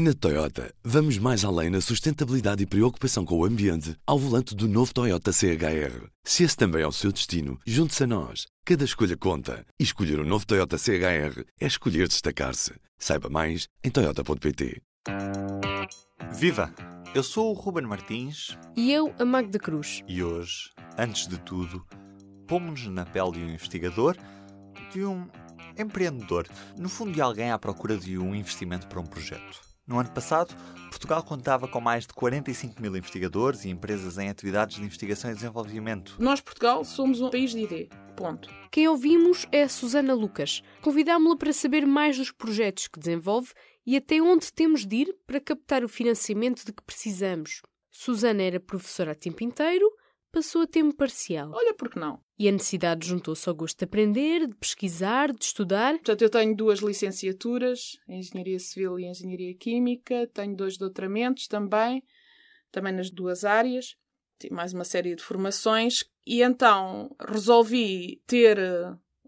Na Toyota, vamos mais além na sustentabilidade e preocupação com o ambiente ao volante do novo Toyota CHR. Se esse também é o seu destino, junte-se a nós. Cada escolha conta. E escolher o um novo Toyota CHR é escolher destacar-se. Saiba mais em Toyota.pt. Viva! Eu sou o Ruben Martins. E eu, a Magda Cruz. E hoje, antes de tudo, pomos-nos na pele de um investigador, de um empreendedor, no fundo de alguém à procura de um investimento para um projeto. No ano passado, Portugal contava com mais de 45 mil investigadores e empresas em atividades de investigação e desenvolvimento. Nós, Portugal, somos um país de ID. Ponto. Quem ouvimos é a Susana Lucas. Convidámo-la para saber mais dos projetos que desenvolve e até onde temos de ir para captar o financiamento de que precisamos. Susana era professora a tempo inteiro, passou a tempo parcial. Olha, por que não? E a necessidade juntou-se ao gosto de aprender, de pesquisar, de estudar. Portanto, eu tenho duas licenciaturas, Engenharia Civil e Engenharia Química, tenho dois doutoramentos também, também nas duas áreas, tenho mais uma série de formações, e então resolvi ter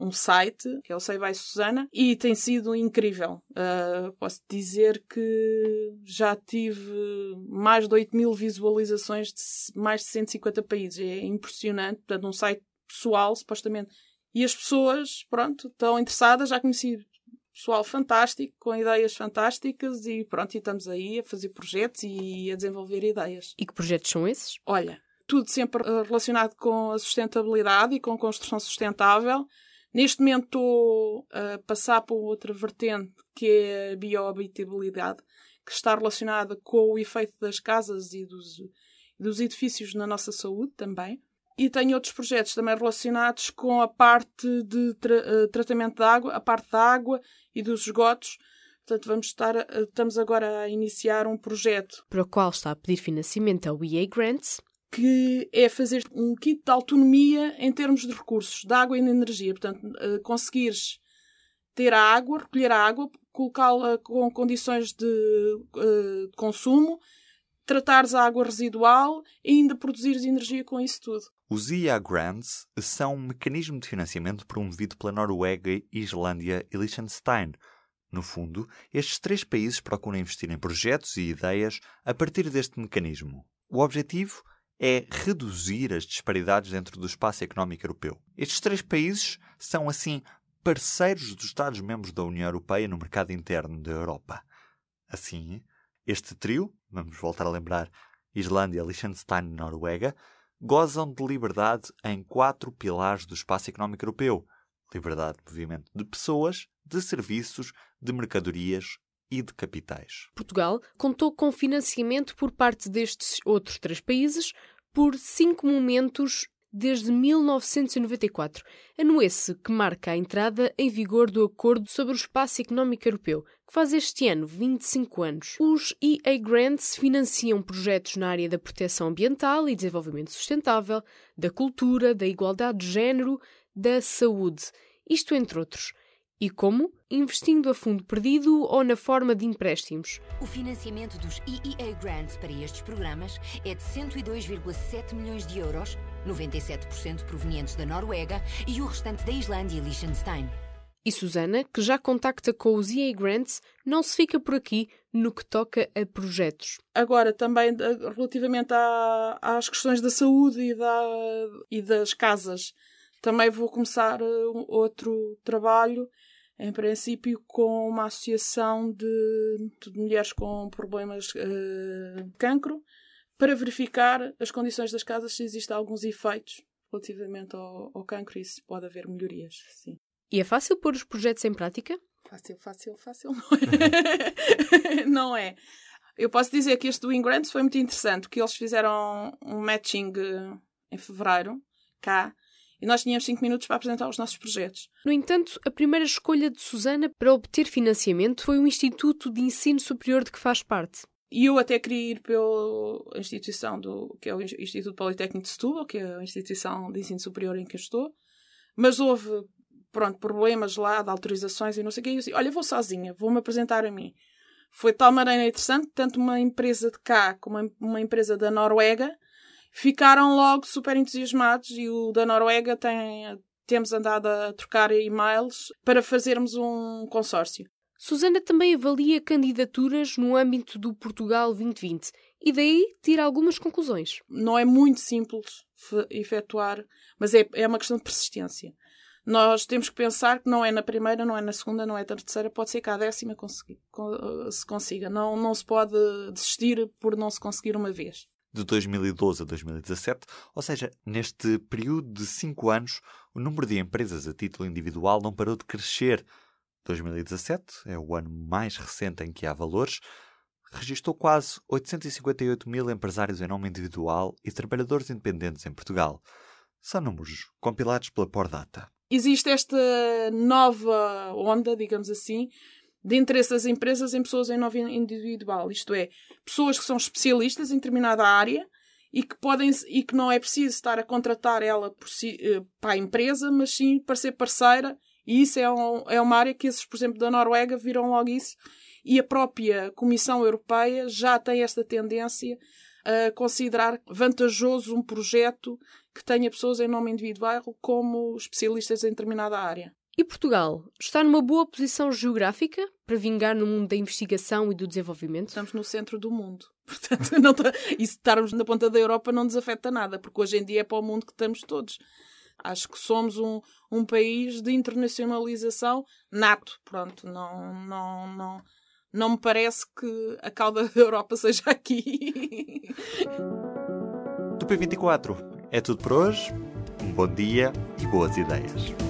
um site, que é o Sei Vai Susana, e tem sido incrível. Uh, posso dizer que já tive mais de 8 mil visualizações de mais de 150 países. É impressionante. Portanto, um site pessoal, supostamente. E as pessoas, pronto, estão interessadas. Já conheci pessoal fantástico, com ideias fantásticas e pronto, e estamos aí a fazer projetos e a desenvolver ideias. E que projetos são esses? Olha, tudo sempre relacionado com a sustentabilidade e com a construção sustentável. Neste momento estou a passar para outra vertente, que é a biohabitabilidade, que está relacionada com o efeito das casas e dos, dos edifícios na nossa saúde também. E tenho outros projetos também relacionados com a parte de tra tratamento da água, a parte da água e dos esgotos. Portanto, vamos estar, estamos agora a iniciar um projeto. Para o qual está a pedir financiamento ao EA Grants, que é fazer um kit de autonomia em termos de recursos, de água e de energia. Portanto, conseguires ter a água, recolher a água, colocá-la com condições de, de consumo, tratares a água residual e ainda produzires energia com isso tudo. Os IA Grants são um mecanismo de financiamento promovido pela Noruega, Islândia e Liechtenstein. No fundo, estes três países procuram investir em projetos e ideias a partir deste mecanismo. O objetivo é reduzir as disparidades dentro do espaço económico europeu. Estes três países são, assim, parceiros dos Estados-membros da União Europeia no mercado interno da Europa. Assim, este trio, vamos voltar a lembrar Islândia, Liechtenstein e Noruega, gozam de liberdade em quatro pilares do espaço económico europeu: liberdade de movimento de pessoas, de serviços, de mercadorias e de capitais. Portugal contou com financiamento por parte destes outros três países por cinco momentos desde 1994, ano esse que marca a entrada em vigor do Acordo sobre o Espaço Económico Europeu, que faz este ano 25 anos. Os EA Grants financiam projetos na área da proteção ambiental e desenvolvimento sustentável, da cultura, da igualdade de género, da saúde, isto entre outros. E como? Investindo a fundo perdido ou na forma de empréstimos. O financiamento dos EEA Grants para estes programas é de 102,7 milhões de euros, 97% provenientes da Noruega e o restante da Islândia e Liechtenstein. E Susana, que já contacta com os EA Grants, não se fica por aqui no que toca a projetos. Agora, também relativamente à, às questões da saúde e, da, e das casas, também vou começar outro trabalho em princípio com uma associação de, de mulheres com problemas uh, de cancro para verificar as condições das casas se existem alguns efeitos relativamente ao, ao cancro e se pode haver melhorias. Sim. E é fácil pôr os projetos em prática? Fácil, fácil, fácil não é. não é. Eu posso dizer que este do Ingrants foi muito interessante, porque eles fizeram um matching eh, em fevereiro, cá, e nós tínhamos 5 minutos para apresentar os nossos projetos. No entanto, a primeira escolha de Susana para obter financiamento foi o Instituto de Ensino Superior de que faz parte. E eu até queria ir pela instituição do, que é o Instituto Politécnico de Setúbal, que é a instituição de ensino superior em que eu estou, mas houve, pronto, problemas lá de autorizações e não sei o que, e eu disse, olha, vou sozinha, vou-me apresentar a mim. Foi de tal maneira interessante, tanto uma empresa de cá como uma empresa da Noruega, ficaram logo super entusiasmados e o da Noruega tem, temos andado a trocar e-mails para fazermos um consórcio. Susana também avalia candidaturas no âmbito do Portugal 2020 e daí tira algumas conclusões. Não é muito simples efetuar, mas é, é uma questão de persistência. Nós temos que pensar que não é na primeira, não é na segunda, não é na terceira, pode ser que à décima se consiga. Não, não se pode desistir por não se conseguir uma vez. De 2012 a 2017, ou seja, neste período de cinco anos, o número de empresas a título individual não parou de crescer. 2017 é o ano mais recente em que há valores, registrou quase 858 mil empresários em nome individual e trabalhadores independentes em Portugal. São números compilados pela Pordata. Existe esta nova onda, digamos assim, de interesse das empresas em pessoas em nome individual, isto é, pessoas que são especialistas em determinada área e que podem e que não é preciso estar a contratar ela si, eh, para a empresa, mas sim para ser parceira e isso é, um, é uma área que esses, por exemplo, da Noruega viram logo isso. E a própria Comissão Europeia já tem esta tendência a considerar vantajoso um projeto que tenha pessoas em nome individual como especialistas em determinada área. E Portugal está numa boa posição geográfica para vingar no mundo da investigação e do desenvolvimento? Estamos no centro do mundo. Portanto, não tá, e se estarmos na ponta da Europa não nos afeta nada, porque hoje em dia é para o mundo que estamos todos. Acho que somos um, um país de internacionalização nato. Pronto, não, não, não, não me parece que a cauda da Europa seja aqui. Do P24 é tudo por hoje. Um bom dia e boas ideias.